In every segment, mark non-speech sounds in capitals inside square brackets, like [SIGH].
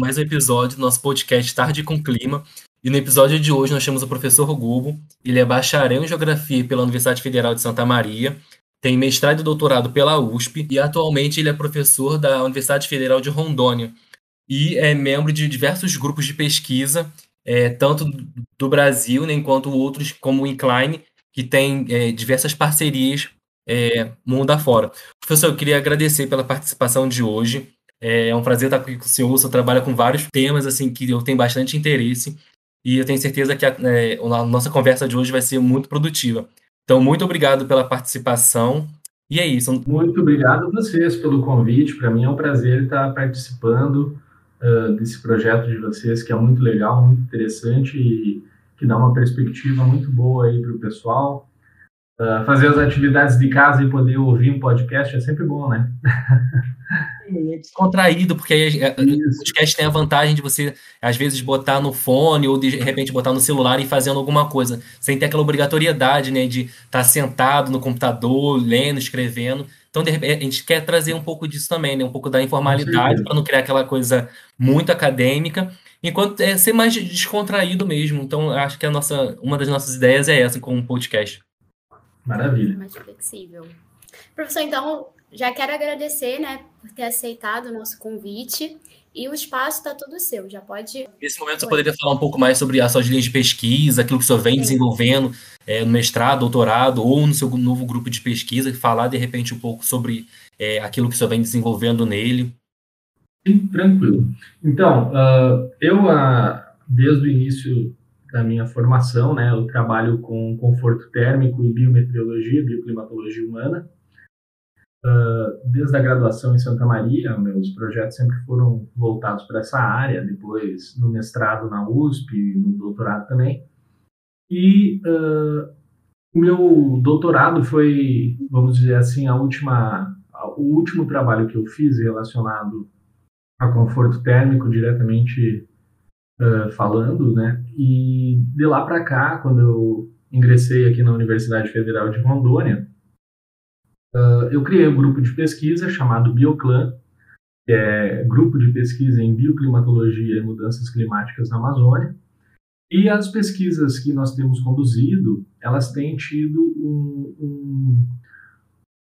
mais um episódio do nosso podcast Tarde com Clima. E no episódio de hoje nós temos o professor Rugubo. Ele é bacharel em Geografia pela Universidade Federal de Santa Maria, tem mestrado e doutorado pela USP e atualmente ele é professor da Universidade Federal de Rondônia e é membro de diversos grupos de pesquisa, é, tanto do Brasil né, quanto outros como o Incline, que tem é, diversas parcerias é, mundo afora. Professor, eu queria agradecer pela participação de hoje. É um prazer estar aqui com o senhor. O senhor trabalha com vários temas assim que eu tenho bastante interesse e eu tenho certeza que a, é, a nossa conversa de hoje vai ser muito produtiva. Então, muito obrigado pela participação. E é isso. Muito obrigado a vocês pelo convite. Para mim é um prazer estar participando uh, desse projeto de vocês, que é muito legal, muito interessante e que dá uma perspectiva muito boa aí para o pessoal. Uh, fazer as atividades de casa e poder ouvir um podcast é sempre bom, né? [LAUGHS] é descontraído, porque aí, é, o podcast tem a vantagem de você, às vezes, botar no fone ou de repente botar no celular e fazendo alguma coisa, sem ter aquela obrigatoriedade, né, de estar tá sentado no computador, lendo, escrevendo. Então, de repente, a gente quer trazer um pouco disso também, né, um pouco da informalidade, para não criar aquela coisa muito acadêmica, enquanto é ser mais descontraído mesmo. Então, acho que a nossa, uma das nossas ideias é essa com o podcast. Maravilha. Mais flexível. Professor, então, já quero agradecer, né, por ter aceitado o nosso convite. E o espaço está todo seu, já pode. Nesse momento, você poderia falar um pouco mais sobre as suas linhas de pesquisa, aquilo que o senhor vem Sim. desenvolvendo é, no mestrado, doutorado, ou no seu novo grupo de pesquisa, e falar de repente um pouco sobre é, aquilo que o senhor vem desenvolvendo nele. Sim, tranquilo. Então, uh, eu, uh, desde o início da minha formação, né? Eu trabalho com conforto térmico e biometeorologia, bioclimatologia humana. Uh, desde a graduação em Santa Maria, meus projetos sempre foram voltados para essa área, depois no mestrado na USP, no doutorado também. E uh, meu doutorado foi, vamos dizer assim, a última, o último trabalho que eu fiz relacionado a conforto térmico diretamente uh, falando, né? E de lá para cá, quando eu ingressei aqui na Universidade Federal de Rondônia, uh, eu criei um grupo de pesquisa chamado Bioclan, que é grupo de pesquisa em bioclimatologia e mudanças climáticas na Amazônia. E as pesquisas que nós temos conduzido, elas têm tido um, um,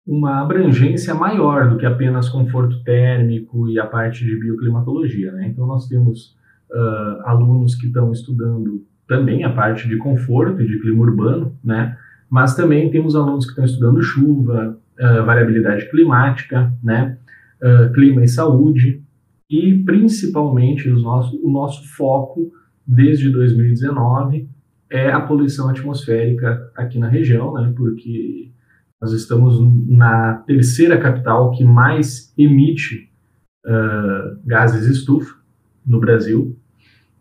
uma abrangência maior do que apenas conforto térmico e a parte de bioclimatologia. Né? Então, nós temos uh, alunos que estão estudando também a parte de conforto e de clima urbano, né? Mas também temos alunos que estão estudando chuva, uh, variabilidade climática, né? Uh, clima e saúde e principalmente os nosso, o nosso foco desde 2019 é a poluição atmosférica aqui na região, né? Porque nós estamos na terceira capital que mais emite uh, gases estufa no Brasil,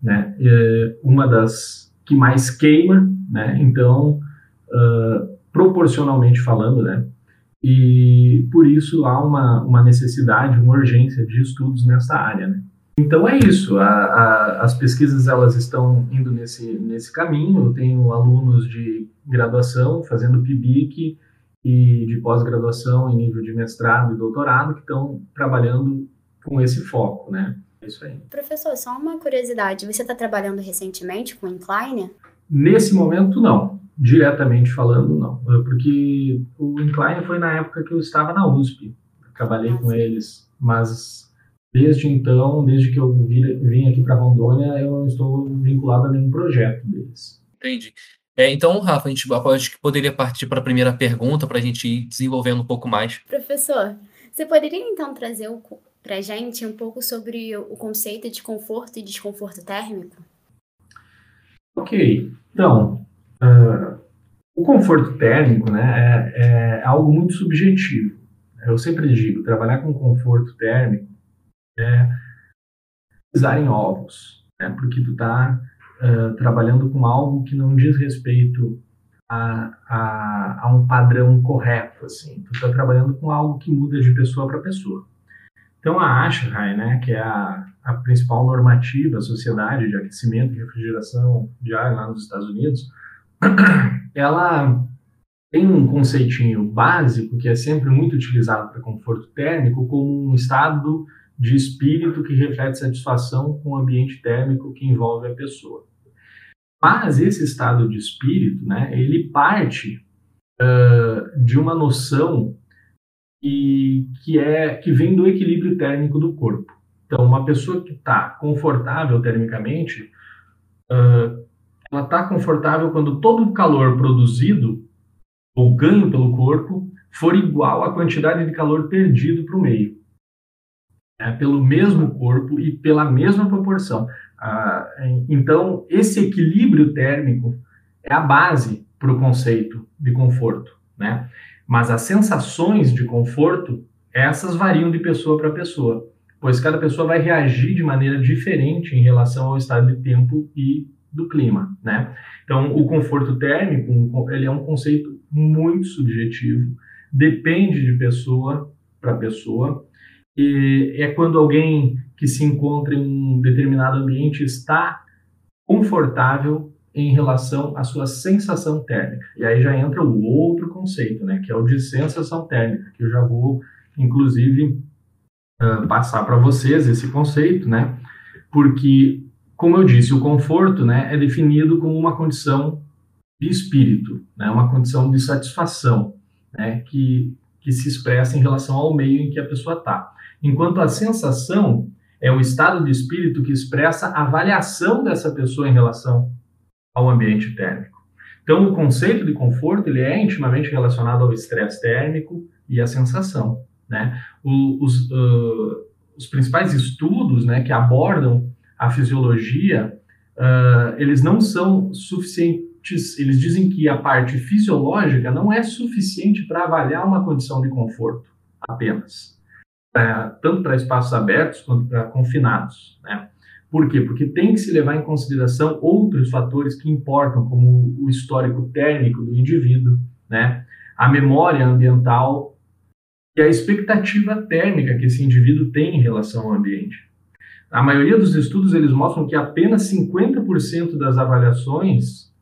né? É uma das que mais queima, né? Então, uh, proporcionalmente falando, né? E por isso há uma, uma necessidade, uma urgência de estudos nessa área, né? Então é isso. A, a, as pesquisas elas estão indo nesse nesse caminho. Eu tenho alunos de graduação fazendo PIBIC e de pós-graduação em nível de mestrado e doutorado que estão trabalhando com esse foco, né? É isso aí. Professor, só uma curiosidade. Você está trabalhando recentemente com o Incline? Nesse momento, não. Diretamente falando, não. É porque o Incline foi na época que eu estava na USP. trabalhei com eles. Mas desde então, desde que eu vim aqui para Rondônia, eu não estou vinculado a nenhum projeto deles. Entendi. É, então, Rafa, a gente, acho que poderia partir para a primeira pergunta para a gente ir desenvolvendo um pouco mais. Professor, você poderia então trazer o, para a gente um pouco sobre o conceito de conforto e desconforto térmico? Ok, então, uh, o conforto térmico né, é, é, algo muito subjetivo. Eu sempre digo, trabalhar com conforto térmico é pisar em ovos, né, porque tu está uh, trabalhando com algo que não diz respeito a, a, a um padrão correto, assim. Tu está trabalhando com algo que muda de pessoa para pessoa. Então, a ASHRAE, né, que é a, a principal normativa, a Sociedade de Aquecimento e Refrigeração de Ar lá nos Estados Unidos, ela tem um conceitinho básico que é sempre muito utilizado para conforto térmico como um estado de espírito que reflete satisfação com o ambiente térmico que envolve a pessoa. Mas esse estado de espírito, né, ele parte uh, de uma noção que, que, é, que vem do equilíbrio térmico do corpo. Então, uma pessoa que está confortável termicamente, uh, ela está confortável quando todo o calor produzido ou ganho pelo corpo for igual à quantidade de calor perdido para o meio. É, pelo mesmo corpo e pela mesma proporção. Ah, então, esse equilíbrio térmico é a base para o conceito de conforto. Né? Mas as sensações de conforto, essas variam de pessoa para pessoa, pois cada pessoa vai reagir de maneira diferente em relação ao estado de tempo e do clima. Né? Então, o conforto térmico ele é um conceito muito subjetivo, depende de pessoa para pessoa, e é quando alguém que se encontra em um determinado ambiente está confortável em relação à sua sensação térmica. E aí já entra o outro conceito, né, que é o de sensação térmica, que eu já vou, inclusive, uh, passar para vocês esse conceito, né, porque, como eu disse, o conforto, né, é definido como uma condição de espírito, né, uma condição de satisfação, né, que, que se expressa em relação ao meio em que a pessoa está. Enquanto a sensação é o estado de espírito que expressa a avaliação dessa pessoa em relação ao ambiente térmico. Então, o conceito de conforto ele é intimamente relacionado ao estresse térmico e à sensação. Né? O, os, uh, os principais estudos né, que abordam a fisiologia, uh, eles não são suficientes, eles dizem que a parte fisiológica não é suficiente para avaliar uma condição de conforto apenas tanto para espaços abertos quanto para confinados. Né? Por quê? Porque tem que se levar em consideração outros fatores que importam, como o histórico térmico do indivíduo, né? a memória ambiental e a expectativa térmica que esse indivíduo tem em relação ao ambiente. A maioria dos estudos eles mostram que apenas 50% das avaliações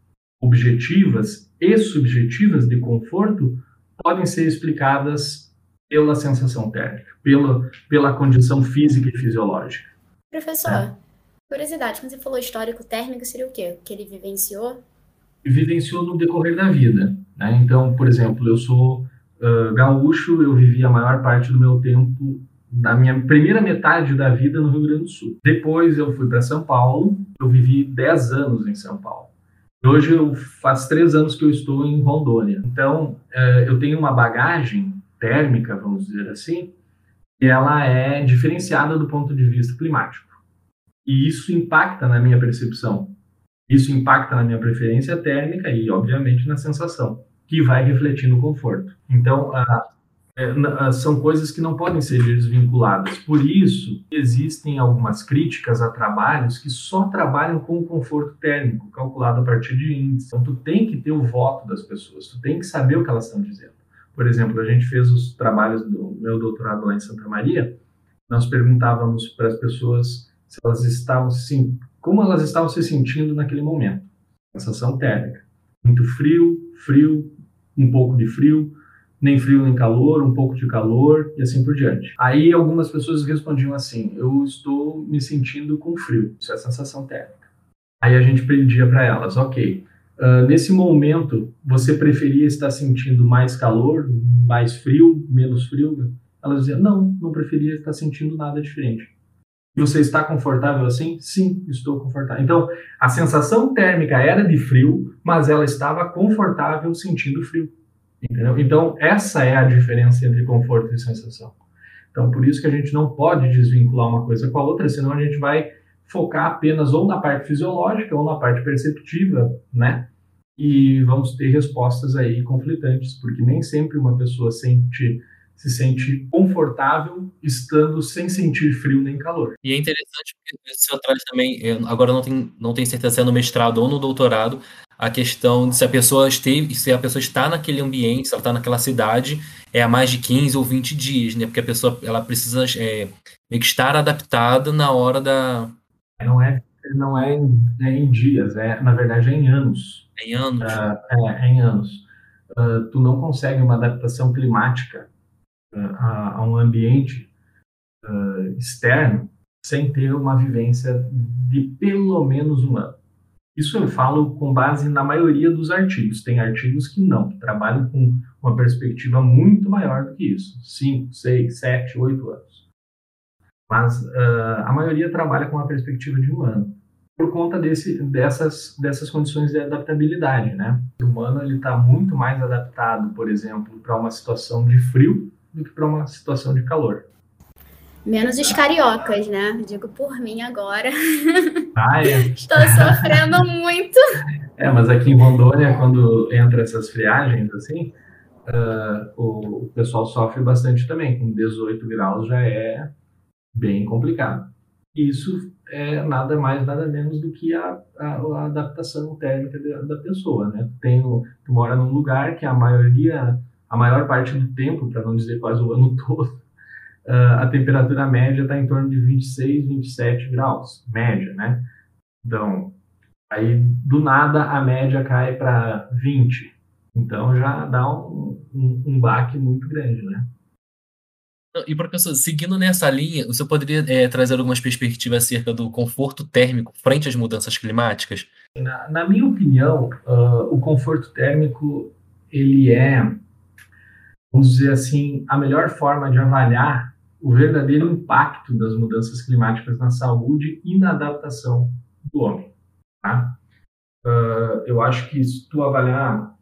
objetivas e subjetivas de conforto podem ser explicadas pela sensação térmica, pela, pela condição física e fisiológica. Professor, é. curiosidade, quando você falou histórico térmico, seria o quê? O que ele vivenciou? Vivenciou no decorrer da vida. Né? Então, por exemplo, eu sou uh, gaúcho, eu vivi a maior parte do meu tempo, da minha primeira metade da vida no Rio Grande do Sul. Depois eu fui para São Paulo, eu vivi 10 anos em São Paulo. Hoje eu faz três anos que eu estou em Rondônia. Então, uh, eu tenho uma bagagem térmica, vamos dizer assim, ela é diferenciada do ponto de vista climático. E isso impacta na minha percepção. Isso impacta na minha preferência térmica e, obviamente, na sensação, que vai refletir no conforto. Então, é, são coisas que não podem ser desvinculadas. Por isso, existem algumas críticas a trabalhos que só trabalham com o conforto térmico, calculado a partir de índice. Então, tu tem que ter o voto das pessoas, tu tem que saber o que elas estão dizendo. Por exemplo, a gente fez os trabalhos do meu doutorado lá em Santa Maria, nós perguntávamos para as pessoas se elas estavam sim, como elas estavam se sentindo naquele momento. Sensação térmica. Muito frio, frio, um pouco de frio, nem frio nem calor, um pouco de calor e assim por diante. Aí algumas pessoas respondiam assim: eu estou me sentindo com frio. Isso é sensação térmica. Aí a gente pedia para elas, ok, Uh, nesse momento, você preferia estar sentindo mais calor, mais frio, menos frio? Ela dizia, não, não preferia estar sentindo nada diferente. Você está confortável assim? Sim, estou confortável. Então, a sensação térmica era de frio, mas ela estava confortável sentindo frio. Entendeu? Então, essa é a diferença entre conforto e sensação. Então, por isso que a gente não pode desvincular uma coisa com a outra, senão a gente vai focar apenas ou na parte fisiológica ou na parte perceptiva, né? E vamos ter respostas aí conflitantes, porque nem sempre uma pessoa sente se sente confortável estando sem sentir frio nem calor. E é interessante porque o senhor traz também, agora não tem não tem certeza se é no mestrado ou no doutorado, a questão de se a pessoa esteve, se a pessoa está naquele ambiente, se ela está naquela cidade, é há mais de 15 ou 20 dias, né? Porque a pessoa ela precisa é, estar adaptada na hora da, não é, não é em, é em dias, é, na verdade é em anos. É em anos? Uh, é, é, em anos. Uh, tu não consegue uma adaptação climática uh, a, a, um ambiente externo sem ter uma vivência de pelo menos um ano. Isso eu falo com base na maioria dos artigos. Tem artigos que não, que trabalham com uma perspectiva muito maior do que isso. 5, 6, 7, 8 anos. Mas uh, a maioria trabalha com uma perspectiva de um ano. Por conta desse, dessas, dessas condições de adaptabilidade, né? O humano está muito mais adaptado, por exemplo, para uma situação de frio do que para uma situação de calor. Menos os cariocas, né? Digo por mim agora. [LAUGHS] Ah, é. Estou sofrendo muito. É, mas aqui em Rondônia, quando entra essas friagens, assim, uh, o, pessoal sofre bastante também. Com 18 graus já é bem complicado. Isso é nada mais, nada menos do que a, a, a adaptação térmica da, da, pessoa, né? Tem, tu mora num lugar que a maioria, a maior parte do tempo, para não dizer quase o ano [LAUGHS] todo, uh, a temperatura média está em torno de 26, 27 graus, média, né? Então, aí do nada a média cai para 20. Então já dá um, um, um, baque muito grande, né? E professor, seguindo nessa linha, você poderia é, trazer algumas perspectivas acerca do conforto térmico frente às mudanças climáticas? Na, na minha opinião, uh, o conforto térmico ele é, vamos dizer assim, a melhor forma de avaliar o verdadeiro impacto das mudanças climáticas na saúde e na adaptação do homem. Tá? Uh, eu acho que se tu avaliar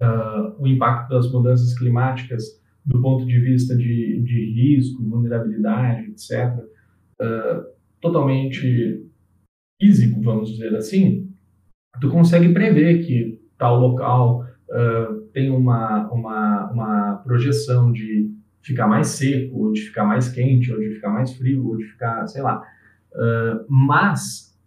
uh, o impacto das mudanças climáticas do ponto de vista de, de risco, vulnerabilidade, etc., uh, totalmente físico, vamos dizer assim, tu consegue prever que tal local tem uma, uma, uma projeção de ficar mais seco, ou de ficar mais quente, ou de ficar mais frio, ou de ficar, sei lá. Uh, mas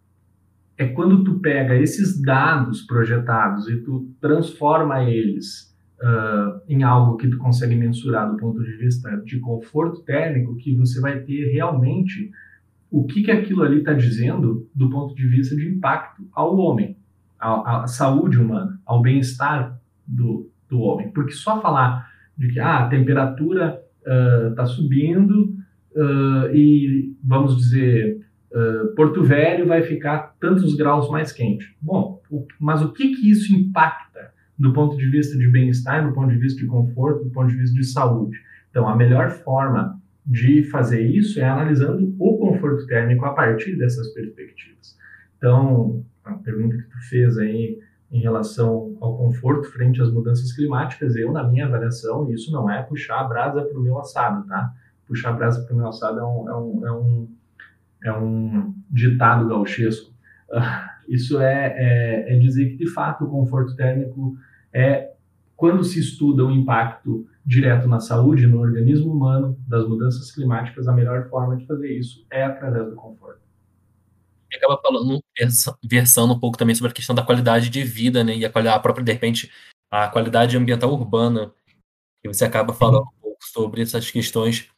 é quando tu pega esses dados projetados e tu transforma eles uh, em algo que tu consegue mensurar do ponto de vista de conforto térmico, que você vai ter realmente o que, que aquilo ali está dizendo do ponto de vista de impacto ao homem, à, saúde humana, ao bem-estar do, do homem. Porque só falar de que ah, a temperatura está uh, subindo uh, e, vamos dizer, uh, Porto Velho vai ficar tantos graus mais quente. Bom, o, mas o que, que isso impacta do ponto de vista de bem-estar, do ponto de vista de conforto, do ponto de vista de saúde? Então, a melhor forma de fazer isso é analisando o conforto térmico a partir dessas perspectivas. Então, a pergunta que tu fez aí em relação ao conforto frente às mudanças climáticas, eu, na minha avaliação, isso não é puxar a brasa para o meu assado, tá? Puxar a brasa para o meu assado é um, é um, é um, é um ditado gauchesco. Uh, isso é, é, é dizer que, de fato, o conforto térmico é, quando se estuda o impacto direto na saúde, no organismo humano, das mudanças climáticas, a melhor forma de fazer isso é através do conforto acaba falando, versando um pouco também sobre a questão da qualidade de vida, né? E a, a própria, de repente, a qualidade ambiental urbana. E você acaba falando um pouco sobre essas questões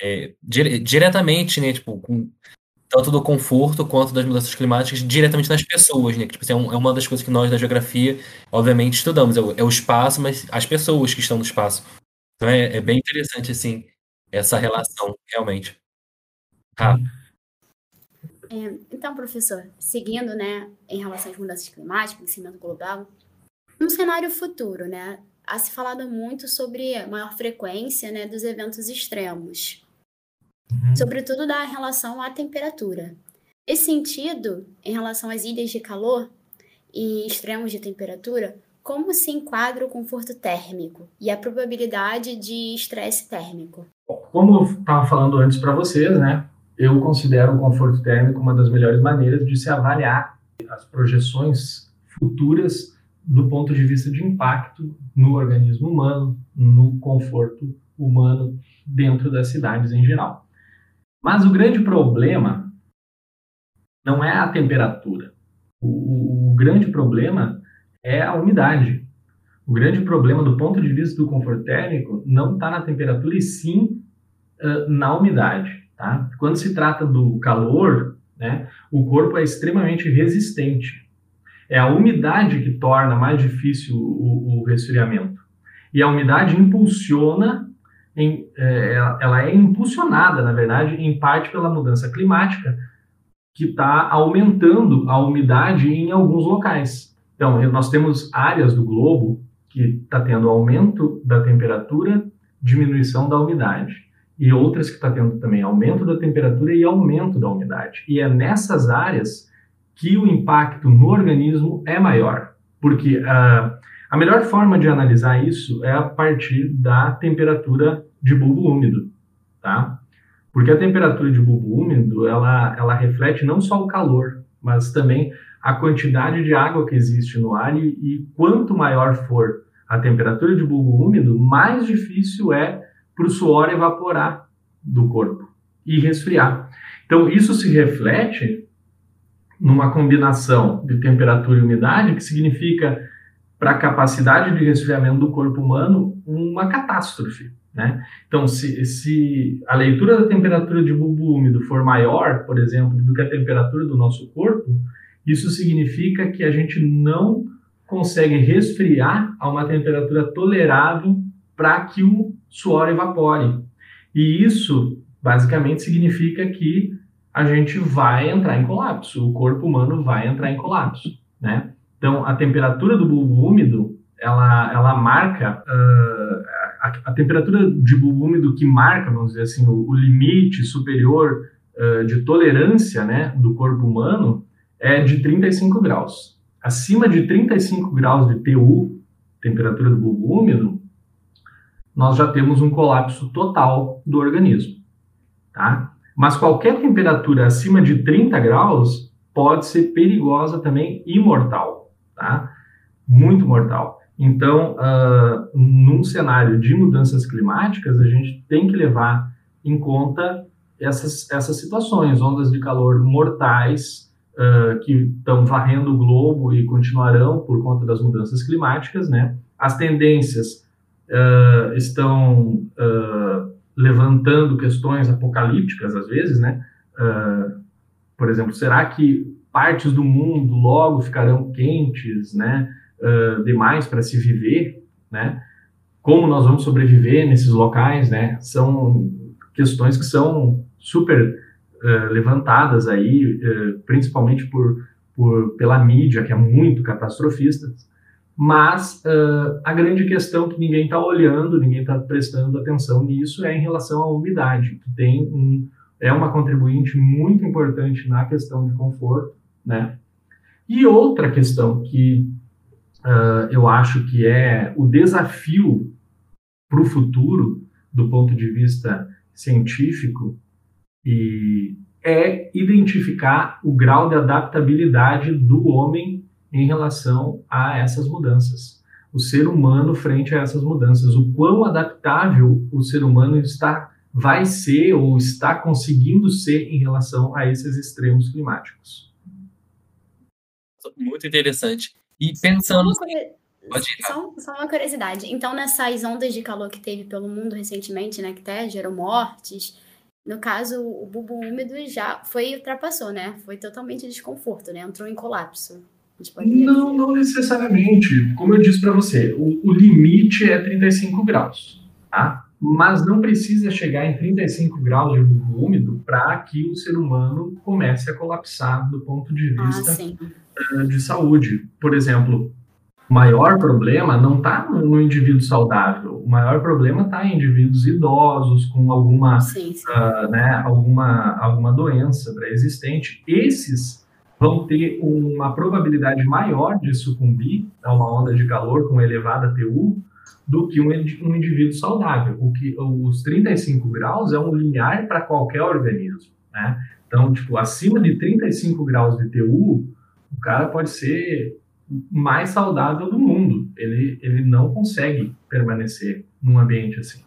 é, dire, diretamente, né? Tipo, com, tanto do conforto quanto das mudanças climáticas diretamente nas pessoas, né? Que, tipo, assim, é, é, uma das coisas que nós da geografia, obviamente, estudamos. É o, é o, espaço, mas as pessoas que estão no espaço. Então é, é bem interessante, assim, essa relação, realmente. Ah. É, então, professor, seguindo, né, em relação às mudanças climáticas, aquecimento global, no cenário futuro, né, há se falado muito sobre a maior frequência, né, dos eventos extremos, uhum. sobretudo da relação à temperatura. Esse sentido, em relação às ilhas de calor e extremos de temperatura, como se enquadra o conforto térmico e a probabilidade de estresse térmico? Como eu estava falando antes para vocês, né, eu considero o conforto térmico uma das melhores maneiras de se avaliar as projeções futuras do ponto de vista de impacto no organismo humano, no conforto humano dentro das cidades em geral. Mas o grande problema não é a temperatura. O, o, grande problema é a umidade. O grande problema do ponto de vista do conforto térmico não está na temperatura e sim uh, na umidade. Tá? Quando se trata do calor, né, o corpo é extremamente resistente. É a umidade que torna mais difícil o, o resfriamento. E a umidade impulsiona em, é, ela é impulsionada, na verdade, em parte pela mudança climática, que está aumentando a umidade em alguns locais. Então, nós temos áreas do globo que está tendo aumento da temperatura, diminuição da umidade, e outras que está tendo também aumento da temperatura e aumento da umidade. E é nessas áreas que o impacto no organismo é maior, porque uh, a melhor forma de analisar isso é a partir da temperatura de bulbo úmido, tá? Porque a temperatura de bulbo úmido, ela, ela reflete não só o calor, mas também a quantidade de água que existe no ar e, e quanto maior for a temperatura de bulbo úmido, mais difícil é para o suor evaporar do corpo e resfriar. Então, isso se reflete numa combinação de temperatura e umidade, que significa, para a capacidade de resfriamento do corpo humano, uma catástrofe. Né? Então, se, se a leitura da temperatura de bulbo úmido for maior, por exemplo, do que a temperatura do nosso corpo, isso significa que a gente não consegue resfriar a uma temperatura tolerável para que o suor evapore. E isso basicamente significa que a gente vai entrar em colapso, o corpo humano vai entrar em colapso, né? Então, a temperatura do bulbo úmido, ela, ela marca uh, a, a, temperatura de bulbo úmido que marca, vamos dizer assim, o, o limite superior uh, de tolerância, né, do corpo humano é de 35 graus acima de 35 graus de TU, temperatura do bulbo úmido, nós já temos um colapso total do organismo, tá? Mas qualquer temperatura acima de 30 graus pode ser perigosa também e mortal, tá? Muito mortal. Então, uh, num cenário de mudanças climáticas, a gente tem que levar em conta essas, essas situações, ondas de calor mortais, uh, que estão varrendo o globo e continuarão por conta das mudanças climáticas, né? As tendências uh, estão uh, levantando questões apocalípticas às vezes, né? por exemplo, será que partes do mundo logo ficarão quentes, né? demais para se viver, né? Como nós vamos sobreviver nesses locais, né? São questões que são super uh, levantadas aí, uh, principalmente por, por, pela mídia, que é muito catastrofista, mas uh, a grande questão que ninguém está olhando, ninguém está prestando atenção nisso é em relação à umidade, que tem um, é uma contribuinte muito importante na questão de conforto, né? E outra questão que uh, eu acho que é o desafio para o futuro, do ponto de vista científico, e é identificar o grau de adaptabilidade do homem em relação a essas mudanças. O ser humano frente a essas mudanças, o quão adaptável o ser humano está vai ser ou está conseguindo ser em relação a esses extremos climáticos. Muito interessante. E pensando. Só uma, só, só uma curiosidade. Então, nessas ondas de calor que teve pelo mundo recentemente, né, que até gerou mortes, no caso, o bulbo úmido já foi ultrapassou, né? Foi totalmente desconforto, né? Entrou em colapso. Não, não necessariamente. Como eu disse para você, o, o, limite é 35 graus, tá? Mas não precisa chegar em 35 graus de úmido para que o ser humano comece a colapsar do ponto de ah, vista ah, de saúde. Por exemplo, o maior problema não está no indivíduo saudável, o maior problema está em indivíduos idosos com alguma, sim, sim. Uh, né, alguma, alguma doença pré-existente. Esses vão ter uma probabilidade maior de sucumbir a uma onda de calor com elevada TU do que um, um indivíduo saudável. O que os 35 graus é um limiar para qualquer organismo, né? Então, tipo, acima de 35 graus de TU, o cara pode ser mais saudável do mundo. Ele, ele não consegue permanecer num ambiente assim.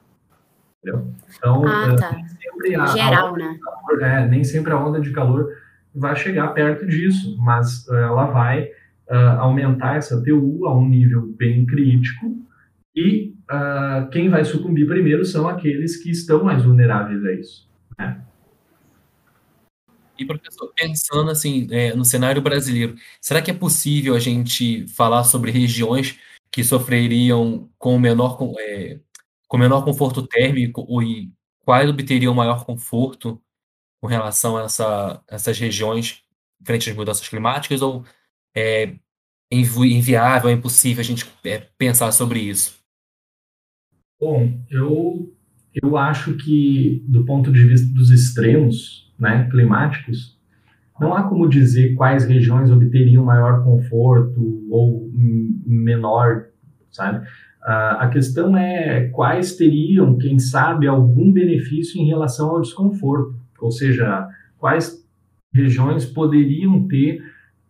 Entendeu? Então, ah, tá. nem sempre a, Geral, a né? Calor, é, nem sempre a onda de calor vai chegar perto disso, mas uh, ela vai uh, aumentar essa TU a um nível bem crítico e uh, quem vai sucumbir primeiro são aqueles que estão mais vulneráveis a isso. Né? E, professor, pensando assim, é, no cenário brasileiro, será que é possível a gente falar sobre regiões que sofreriam com menor, é, com menor conforto térmico e quais obteriam maior conforto com relação a essa, essas regiões frente às mudanças climáticas ou é inviável, é impossível a gente é, pensar sobre isso? Bom, eu, eu acho que do ponto de vista dos extremos né, climáticos, não há como dizer quais regiões obteriam maior conforto ou menor, sabe? a questão é quais teriam, quem sabe, algum benefício em relação ao desconforto, ou seja, quais regiões poderiam ter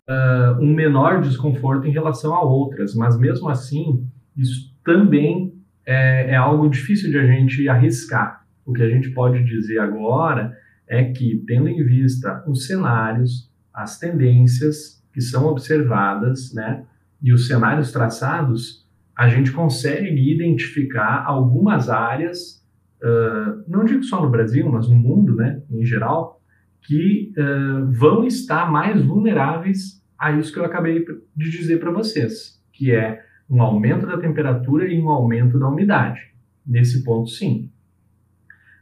uh, um menor desconforto em relação a outras, mas mesmo assim, isso também é, é algo difícil de a gente arriscar. O que a gente pode dizer agora é que, tendo em vista os cenários, as tendências que são observadas, né, e os cenários traçados, a gente consegue identificar algumas áreas, uh, não digo só no Brasil, mas no mundo, né, em geral, que uh, vão estar mais vulneráveis a isso que eu acabei de dizer para vocês, que é um aumento da temperatura e um aumento da umidade. Nesse ponto, sim.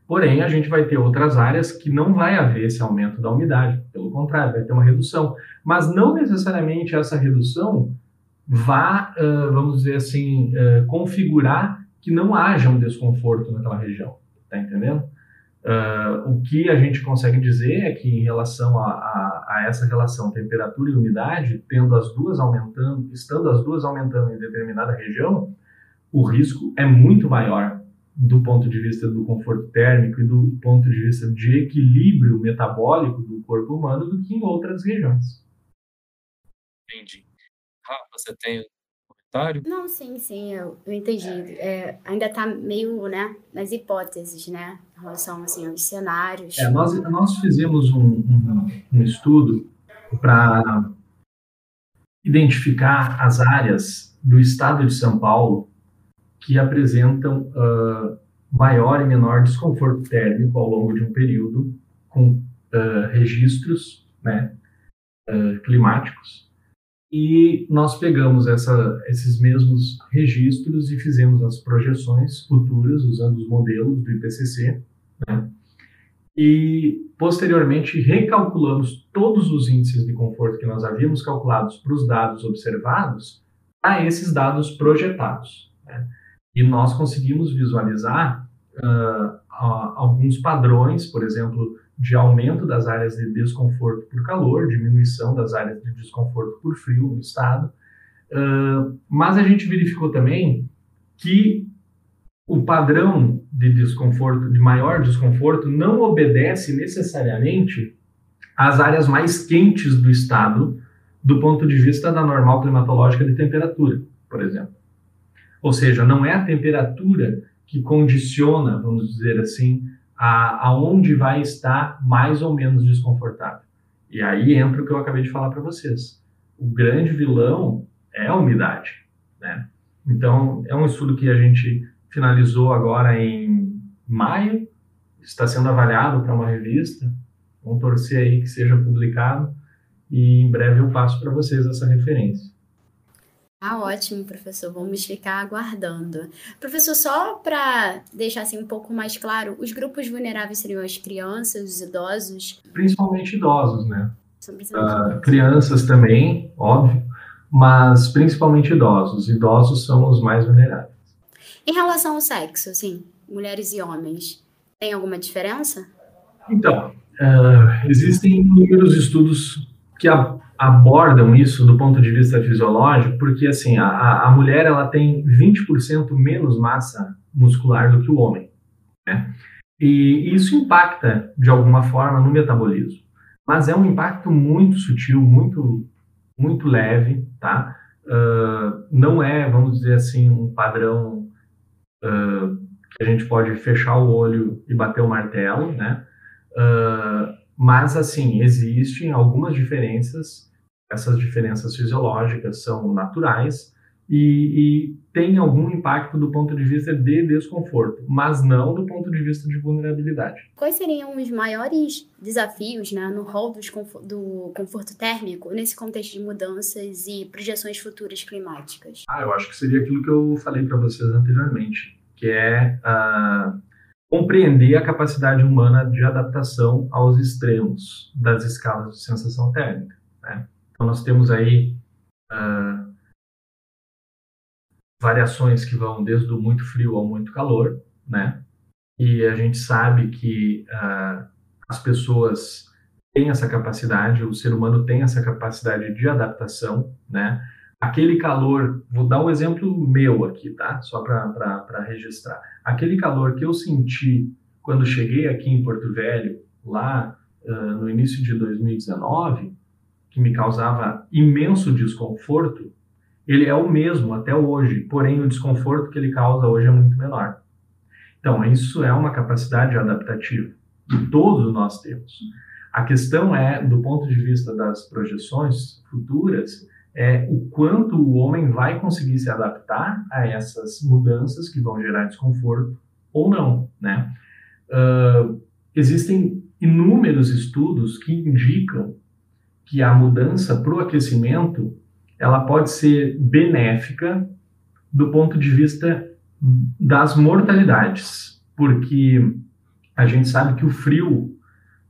Porém, a gente vai ter outras áreas que não vai haver esse aumento da umidade, pelo contrário, vai ter uma redução. Mas não necessariamente essa redução vá, uh, vamos dizer assim, uh, configurar que não haja um desconforto naquela região. Tá entendendo? Uh, o que a gente consegue dizer é que em relação a, a, a, essa relação temperatura e umidade, tendo as duas aumentando, estando as duas aumentando em determinada região, o risco é muito maior do ponto de vista do conforto térmico e do ponto de vista de equilíbrio metabólico do corpo humano do que em outras regiões. Entendi. Rafa, você tem comentário? Não, sim, sim, eu, eu entendi. É, ainda está meio né, nas hipóteses, né, em relação assim, aos cenários. É, nós, nós fizemos um, um, um estudo para identificar as áreas do estado de São Paulo que apresentam uh, maior e menor desconforto térmico ao longo de um período, com uh, registros né, uh, climáticos. E nós pegamos essa, esses mesmos registros e fizemos as projeções futuras usando os modelos do IPCC, né, e posteriormente recalculamos todos os índices de conforto que nós havíamos calculados para os dados observados a esses dados projetados. Né. E nós conseguimos visualizar uh, alguns padrões, por exemplo, de aumento das áreas de desconforto por calor, diminuição das áreas de desconforto por frio no estado. Uh, mas a gente verificou também que o padrão de desconforto, de maior desconforto, não obedece necessariamente às áreas mais quentes do estado, do ponto de vista da normal climatológica de temperatura, por exemplo. Ou seja, não é a temperatura que condiciona, vamos dizer assim, aonde vai estar mais ou menos desconfortável. E aí entra o que eu acabei de falar para vocês. O grande vilão é a umidade, né? Então, é um estudo que a gente finalizou agora em maio, está sendo avaliado para uma revista. Vamos torcer aí que seja publicado e em breve eu passo para vocês essa referência. Ah, ótimo, professor. Vamos ficar aguardando. Professor, só para deixar assim um pouco mais claro, os grupos vulneráveis seriam as crianças, os idosos? Principalmente idosos, né? Uh, crianças também, óbvio, mas principalmente idosos. Idosos são os mais vulneráveis. Em relação ao sexo, assim, mulheres e homens, tem alguma diferença? Então, uh, existem inúmeros estudos que a, abordam isso do ponto de vista fisiológico, porque assim, a, a mulher ela tem 20% menos massa muscular do que o homem, né? E isso impacta de alguma forma no metabolismo, mas é um impacto muito sutil, muito muito leve, tá? Uh, não é, vamos dizer assim, um padrão uh, que a gente pode fechar o olho e bater o martelo, né? Uh, mas, assim, existem algumas diferenças, essas diferenças fisiológicas são naturais e, e têm algum impacto do ponto de vista de desconforto, mas não do ponto de vista de vulnerabilidade. Quais seriam os maiores desafios né, no rol do conforto térmico nesse contexto de mudanças e projeções futuras climáticas? Ah, eu acho que seria aquilo que eu falei para vocês anteriormente, que é uh, compreender a capacidade humana de adaptação aos extremos das escalas de sensação térmica. Né? Então, nós temos aí uh, variações que vão desde o muito frio ao muito calor, né? E a gente sabe que uh, as pessoas têm essa capacidade, o ser humano tem essa capacidade de adaptação, né? Aquele calor, vou dar um exemplo meu aqui, tá? Só para registrar. Aquele calor que eu senti quando cheguei aqui em Porto Velho, lá uh, no início de 2019, que me causava imenso desconforto, ele é o mesmo até hoje, porém o desconforto que ele causa hoje é muito menor. Então, isso é uma capacidade adaptativa que todos nós temos. A questão é, do ponto de vista das projeções futuras, é o quanto o homem vai conseguir se adaptar a essas mudanças que vão gerar desconforto ou não, né? Uh, existem inúmeros estudos que indicam que a mudança para o aquecimento ela pode ser benéfica do ponto de vista das mortalidades, porque a gente sabe que o frio,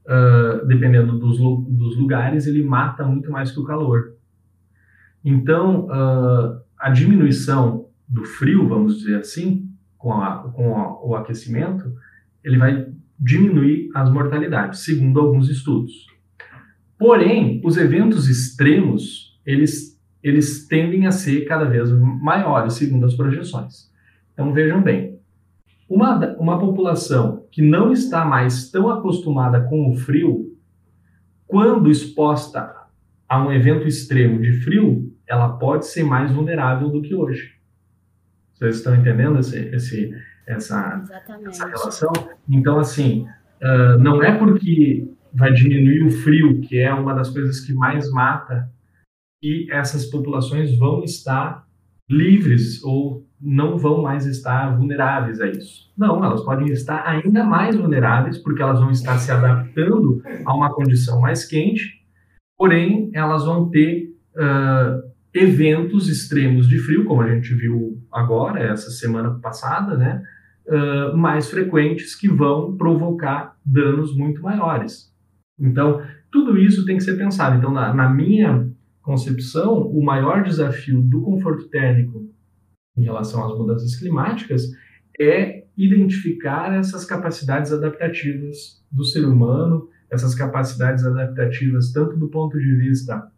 uh, dependendo dos, dos lugares, ele mata muito mais que o calor. Então, uh, a diminuição do frio, vamos dizer assim, com, a, com a, o aquecimento, ele vai diminuir as mortalidades, segundo alguns estudos. Porém, os eventos extremos, eles, eles tendem a ser cada vez maiores, segundo as projeções. Então, vejam bem, uma, uma população que não está mais tão acostumada com o frio, quando exposta a um evento extremo de frio, ela pode ser mais vulnerável do que hoje. Vocês estão entendendo esse, esse, essa, essa relação? Então, assim, uh, não é porque vai diminuir o frio, que é uma das coisas que mais mata, e essas populações vão estar livres ou não vão mais estar vulneráveis a isso. Não, elas podem estar ainda mais vulneráveis, porque elas vão estar se adaptando a uma condição mais quente porém elas vão ter uh, eventos extremos de frio, como a gente viu agora, essa semana passada, né, uh, mais frequentes que vão provocar danos muito maiores. Então, tudo isso tem que ser pensado. Então, na, na minha concepção, o maior desafio do conforto térmico em relação às mudanças climáticas é identificar essas capacidades adaptativas do ser humano, essas capacidades adaptativas, tanto do ponto de vista,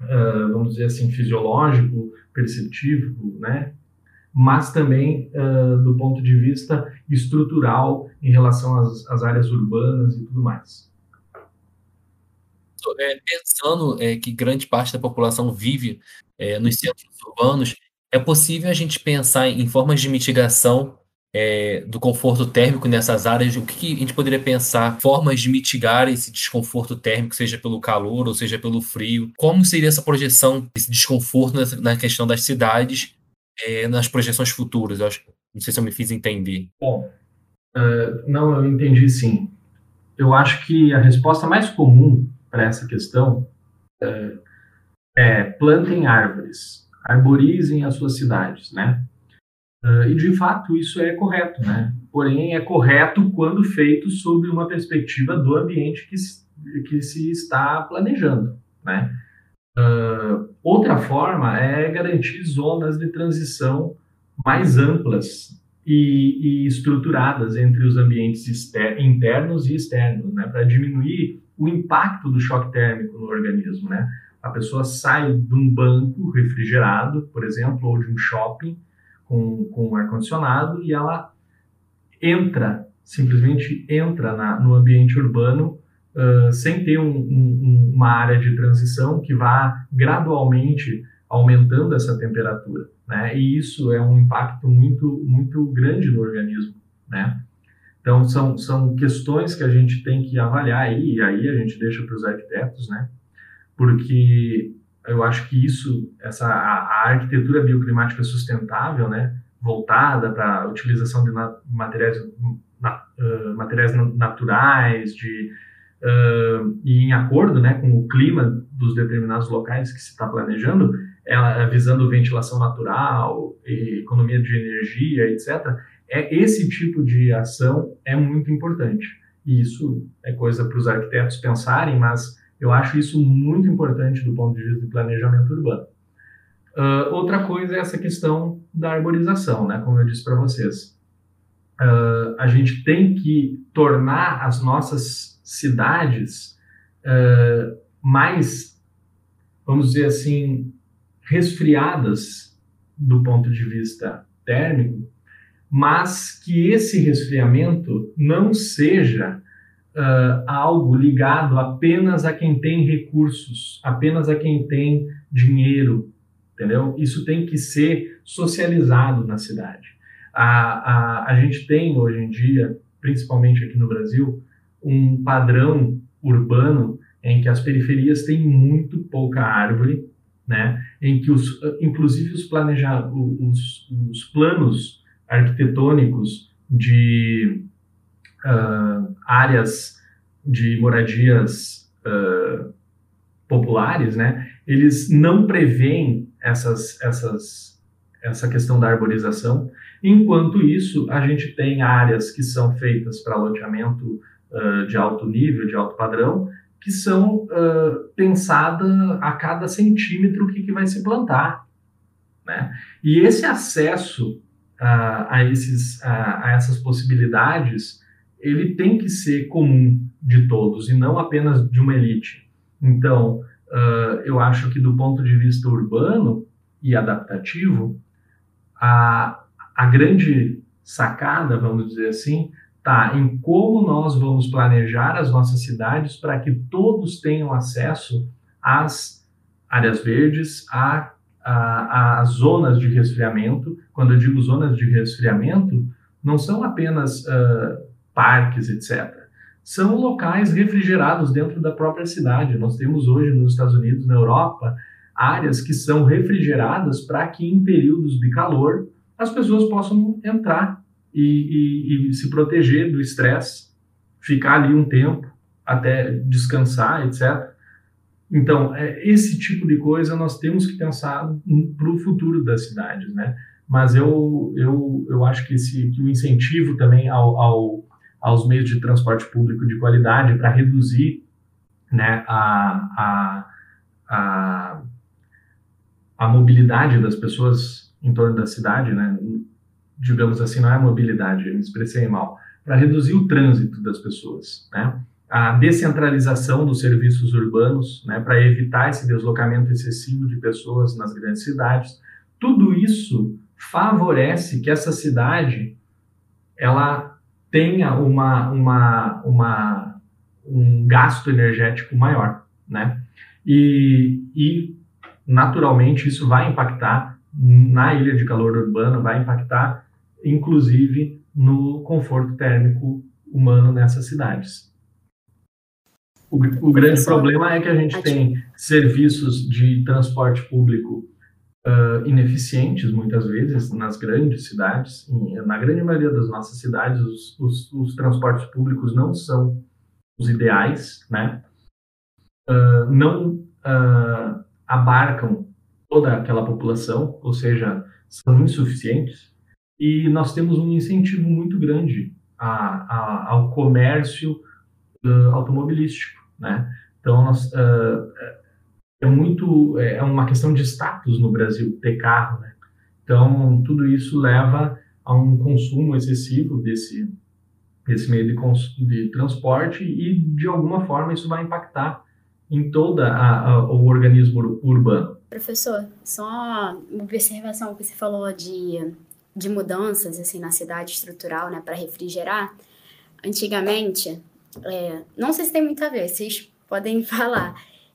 uh, vamos dizer assim, fisiológico, perceptivo, né? mas também uh, do ponto de vista estrutural em relação às, às áreas urbanas e tudo mais. É, pensando é, que grande parte da população vive é, nos centros urbanos, é possível a gente pensar em formas de mitigação é, do conforto térmico nessas áreas, o que, que, a gente poderia pensar, formas de mitigar esse desconforto térmico, seja pelo calor ou seja pelo frio? Como seria essa projeção, esse desconforto na, questão das cidades, é, nas projeções futuras? Eu acho, não sei se eu me fiz entender. Bom, uh, não, eu entendi sim. Eu acho que a resposta mais comum para essa questão uh, é plantem árvores, arborizem as suas cidades, né? Uh, e de fato isso é correto, né? Porém é correto quando feito sob uma perspectiva do ambiente que, que se está planejando, né? Uh, outra forma é garantir zonas de transição mais amplas e, e estruturadas entre os ambientes internos e externos, né? Para diminuir o impacto do choque térmico no organismo, né? A pessoa sai de um banco refrigerado, por exemplo, ou de um shopping com, com ar-condicionado e ela entra, simplesmente entra na, no ambiente urbano uh, sem ter um, um, uma área de transição que vá gradualmente aumentando essa temperatura, né? E isso é um impacto muito, muito grande no organismo, né? Então, são, são questões que a gente tem que avaliar aí, e aí a gente deixa para os arquitetos, né? Porque eu acho que isso, essa a, a arquitetura bioclimática sustentável, né, voltada para a utilização de na, materiais, na, uh, materiais naturais, de uh, e em acordo, né, com o clima dos determinados locais que se está planejando, ela visando ventilação natural, economia de energia, etc. é esse tipo de ação é muito importante. E isso é coisa para os arquitetos pensarem, mas eu acho isso muito importante do ponto de vista de planejamento urbano. Uh, outra coisa é essa questão da arborização, né? Como eu disse para vocês. Uh, a gente tem que tornar as nossas cidades uh, mais, vamos dizer assim, resfriadas do ponto de vista térmico, mas que esse resfriamento não seja uh, algo ligado apenas a quem tem recursos, apenas a quem tem dinheiro, entendeu? Isso tem que ser socializado na cidade. A, a, a gente tem hoje em dia, principalmente aqui no Brasil, um padrão urbano em que as periferias têm muito pouca árvore, né? Em que os, inclusive os planejar, os, os planos arquitetônicos de uh, áreas de moradias uh, populares, né? Eles não preveem essas, essas, essa questão da arborização. Enquanto isso, a gente tem áreas que são feitas para loteamento uh, de alto nível, de alto padrão, que são uh, pensadas a cada centímetro que, que vai se plantar. Né? E esse acesso uh, a, esses, a, a essas possibilidades, ele tem que ser comum de todos e não apenas de uma elite. Então, uh, eu acho que do ponto de vista urbano e adaptativo, a, a grande sacada, vamos dizer assim, está em como nós vamos planejar as nossas cidades para que todos tenham acesso às áreas verdes, a, a, zonas de resfriamento. Quando eu digo zonas de resfriamento, não são apenas uh, parques, etc. São locais refrigerados dentro da própria cidade. Nós temos hoje nos Estados Unidos, na Europa, áreas que são refrigeradas para que em períodos de calor as pessoas possam entrar e, e, e se proteger do estresse, ficar ali um tempo até descansar, etc. Então, é, esse tipo de coisa nós temos que pensar para o futuro das cidades, né? Mas eu, eu, eu acho que, esse, que o incentivo também ao, ao, aos meios de transporte público de qualidade para reduzir né, a, a, a, a mobilidade das pessoas em torno da cidade, né? digamos assim, não é mobilidade, eu me expressei mal, para reduzir o trânsito das pessoas, né? A descentralização dos serviços urbanos, né, para evitar esse deslocamento excessivo de pessoas nas grandes cidades. Tudo isso favorece que essa cidade ela tenha uma, uma, uma, um gasto energético maior, né? E, e naturalmente isso vai impactar na ilha de calor urbano, vai impactar inclusive no conforto térmico humano nessas cidades. O, o grande problema é que a gente tem serviços de transporte público uh, ineficientes, muitas vezes, nas grandes cidades. Na grande maioria das nossas cidades, os, os, os transportes públicos não são os ideais, né? Uh, não uh, abarcam toda aquela população, ou seja, são insuficientes e nós temos um incentivo muito grande a, a, ao comércio automobilístico, né? Então, nós, uh, é muito é, é uma questão de status no Brasil ter carro, né? Então, tudo isso leva a um consumo excessivo desse desse meio de, de transporte e de alguma forma isso vai impactar em todo o organismo urbano. Professor, só uma observação que você falou de de mudanças assim na cidade estrutural, né, para refrigerar, antigamente, é, não sei se tem muito a ver, vocês podem [LAUGHS] falar.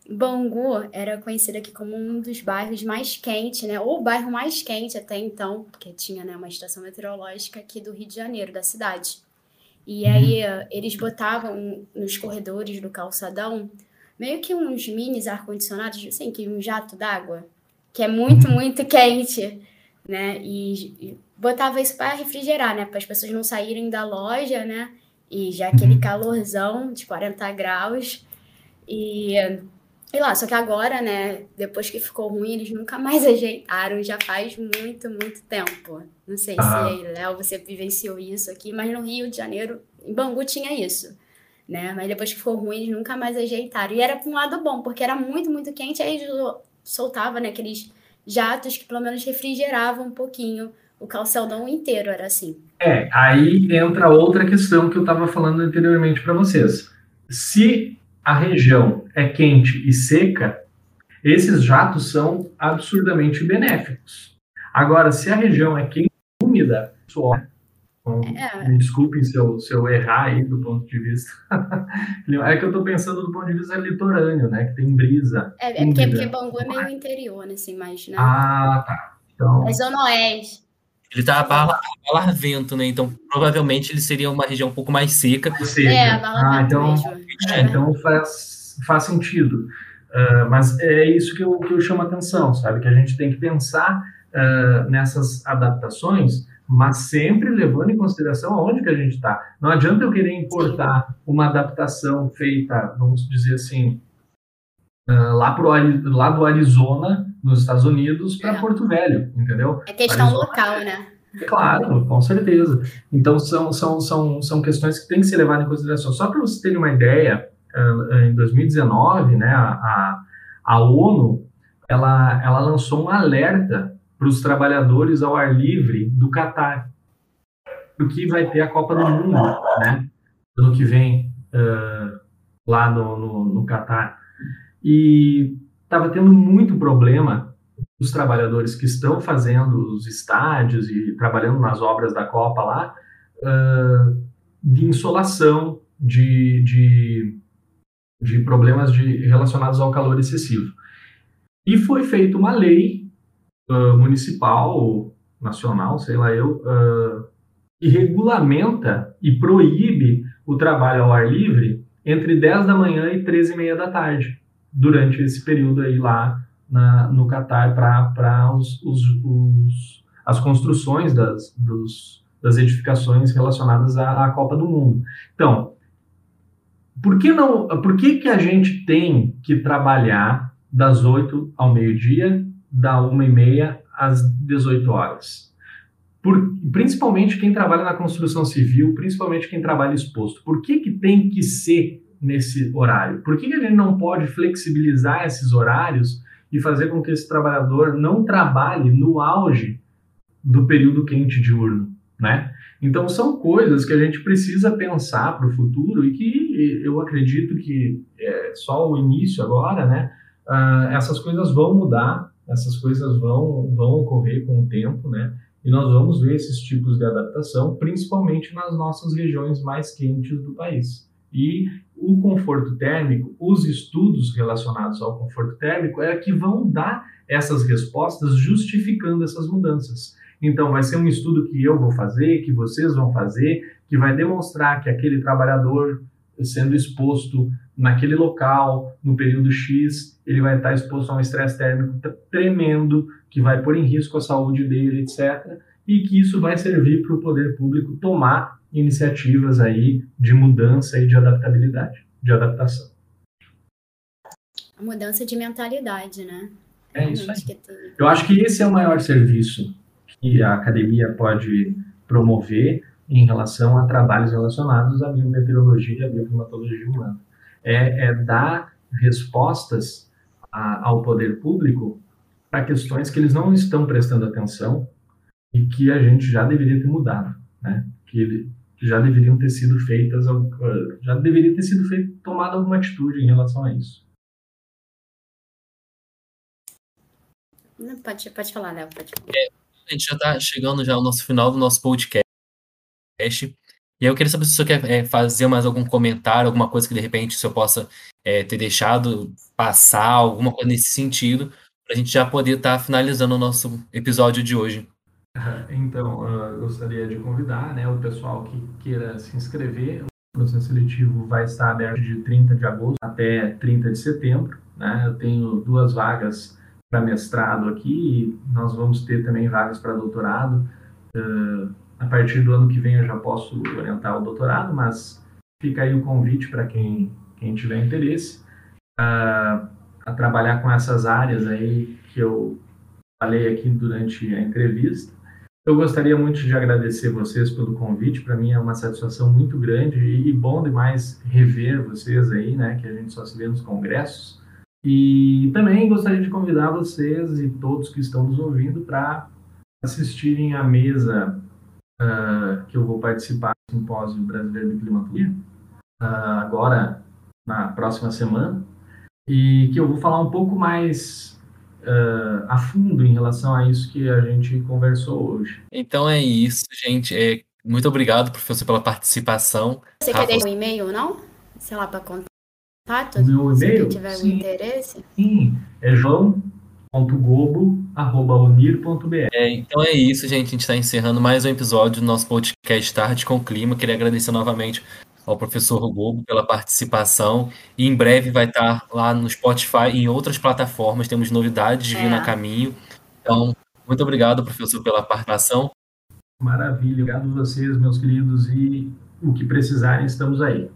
Bangu era conhecido aqui como um dos bairros mais quentes, né, ou o bairro mais quente até então, porque tinha né, uma estação meteorológica aqui do Rio de Janeiro, da cidade. E aí uhum. eles botavam nos corredores do calçadão meio que uns minis ar-condicionados, assim, que um jato d'água, que é muito, uhum. muito quente né? E, botava isso para refrigerar, né? Para as pessoas não saírem da loja, né? E já aquele uhum. calorzão de 40 graus. E sei lá, só que agora, né, depois que ficou ruim, eles nunca mais [LAUGHS] ajeitaram, já faz muito, muito tempo. Não sei ah. se, Léo, você vivenciou isso aqui, mas no Rio de Janeiro, em Bangu tinha isso, né? Mas depois que ficou ruim, eles nunca mais ajeitaram. E era para um lado bom, porque era muito, muito quente, aí soltava, né, aqueles jatos que pelo menos refrigeravam um pouquinho o calceldão inteiro, era assim. É, aí entra outra questão que eu estava falando anteriormente para vocês. Se a região é quente e seca, esses jatos são absurdamente benéficos. Agora, se a região é quente e úmida, suor, então, é. me desculpem se eu, se eu errar aí do ponto de vista. [LAUGHS] é que eu estou pensando do ponto de vista litorâneo, né? Que tem brisa. É, é porque, porque Bangu é meio interior, né, assim, né? Ah, tá. Então... É zona oeste. Ele está a Barra, Vento, né? Então, provavelmente ele seria uma região um pouco mais seca. seca. É, ah, então, é, então faz, faz sentido. Uh, mas é isso que eu, que eu chamo a atenção, sabe? Que a gente tem que pensar uh, nessas adaptações, mas sempre levando em consideração aonde que a gente está. Não adianta eu querer importar uma adaptação feita, vamos dizer assim, uh, lá, pro, lá do Arizona, nos Estados Unidos, para é. Porto Velho, entendeu? É questão Arizona, local, né? Claro, com certeza. Então, são, são, são, são questões que têm que ser levadas em consideração. Só para vocês terem uma ideia, em 2019, né, a, a ONU ela, ela lançou um alerta para os trabalhadores ao ar livre do Catar, porque vai ter a Copa do Mundo, né, ano que vem, uh, lá no, no, no Catar. E estava tendo muito problema os trabalhadores que estão fazendo os estádios e trabalhando nas obras da Copa lá, uh, de insolação, de, de, de problemas de, relacionados ao calor excessivo. E foi feita uma lei uh, municipal, nacional, sei lá eu, uh, que regulamenta e proíbe o trabalho ao ar livre entre 10 da manhã e 13 e meia da tarde, durante esse período aí lá na, no Catar para os, os, os, as construções das, dos, das edificações relacionadas à, à, Copa do Mundo. Então, por que não? Por que, que a gente tem que trabalhar das 8 ao meio-dia, da 1 e meia às 18 horas? Por, principalmente quem trabalha na construção civil, principalmente quem trabalha exposto. Por que, que tem que ser nesse horário? Por que, que a gente não pode flexibilizar esses horários e fazer com que esse trabalhador não trabalhe no auge do período quente diurno, né? Então são coisas que a gente precisa pensar para o futuro e que eu acredito que é só o início agora, né? Uh, essas coisas vão mudar, essas coisas vão vão ocorrer com o tempo, né? E nós vamos ver esses tipos de adaptação, principalmente nas nossas regiões mais quentes do país. E o conforto térmico, os estudos relacionados ao conforto térmico é que vão dar essas respostas justificando essas mudanças. Então, vai ser um estudo que eu vou fazer, que vocês vão fazer, que vai demonstrar que aquele trabalhador sendo exposto naquele local, no período X, ele vai estar exposto a um estresse térmico tremendo, que vai pôr em risco a saúde dele, etc. E que isso vai servir para o poder público tomar iniciativas aí de mudança e de adaptabilidade, de adaptação. Mudança de mentalidade, né? É isso aí. Eu acho que esse é o maior serviço que a academia pode promover em relação a trabalhos relacionados à biometeorologia e à bioclimatologia humana. É, é dar respostas a, ao poder público para questões que eles não estão prestando atenção e que a gente já deveria ter mudado, né? Que já deveriam ter sido feitas, já deveria ter sido feito, tomada alguma atitude em relação a isso. pode, pode falar, Léo, pode falar. É, a gente já está chegando já ao nosso final do nosso podcast. E aí eu queria saber se o senhor quer é, fazer mais algum comentário, alguma coisa que de repente o senhor possa é, ter deixado passar, alguma coisa nesse sentido, para a gente já poder estar tá finalizando o nosso episódio de hoje. [LAUGHS] Então, uh, gostaria de convidar né, o pessoal que queira se inscrever. O processo seletivo vai estar aberto de 30 de agosto até 30 de setembro. Né? Eu tenho duas vagas para mestrado aqui e nós vamos ter também vagas para doutorado. Uh, a partir do ano que vem eu já posso orientar o doutorado, mas fica aí o convite para quem, quem tiver interesse. Uh, a trabalhar com essas áreas aí que eu falei aqui durante a entrevista. Eu gostaria muito de agradecer vocês pelo convite. Para mim é uma satisfação muito grande e, bom demais rever vocês aí, né? Que a gente só se vê nos congressos. E também gostaria de convidar vocês e todos que estão nos ouvindo para assistirem à mesa uh, que eu vou participar do Simpósio Brasileiro de Climatologia, uh, agora na próxima semana, e que eu vou falar um pouco mais uh, a fundo em relação a isso que a gente conversou hoje. Então é isso, gente. É, muito obrigado, professor, pela participação. Você Rafa... quer deixar um e-mail, não? Sei lá, para contato? Meu e-mail? Se tiver sim, interesse. Sim, é joão.gobo.unir.br. É, então é isso, gente. A gente está encerrando mais um episódio do nosso podcast Tarde com Clima. Queria agradecer novamente ao professor Rogobo pela participação. E em breve vai estar lá no Spotify e em outras plataformas. Temos novidades é. vindo a caminho. Então, muito obrigado, professor, pela participação. Maravilha. Obrigado a vocês, meus queridos. E o que precisarem, estamos aí.